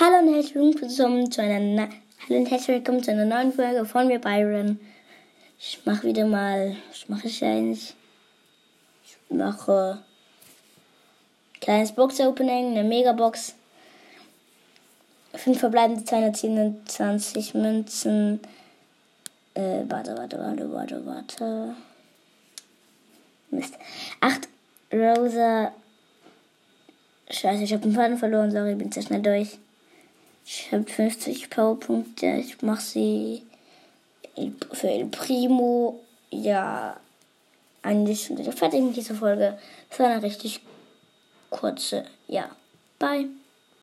Hallo und herzlich willkommen zu einer Na Hallo und herzlich willkommen zu einer neuen Folge von mir Byron. Ich mache wieder mal, was mache ich eigentlich? Ich mache kleines Box Opening, eine Megabox. Fünf verbleibende 227 Münzen. Äh, warte, warte, warte, warte, warte. Mist. Acht Rosa. Scheiße, ich habe einen Faden verloren, sorry, bin sehr schnell durch. Ich habe 50 Powerpunkte. Ich mache sie für El Primo. Ja, eigentlich schon wieder fertig mit dieser Folge. Das war eine richtig kurze. Ja, bye.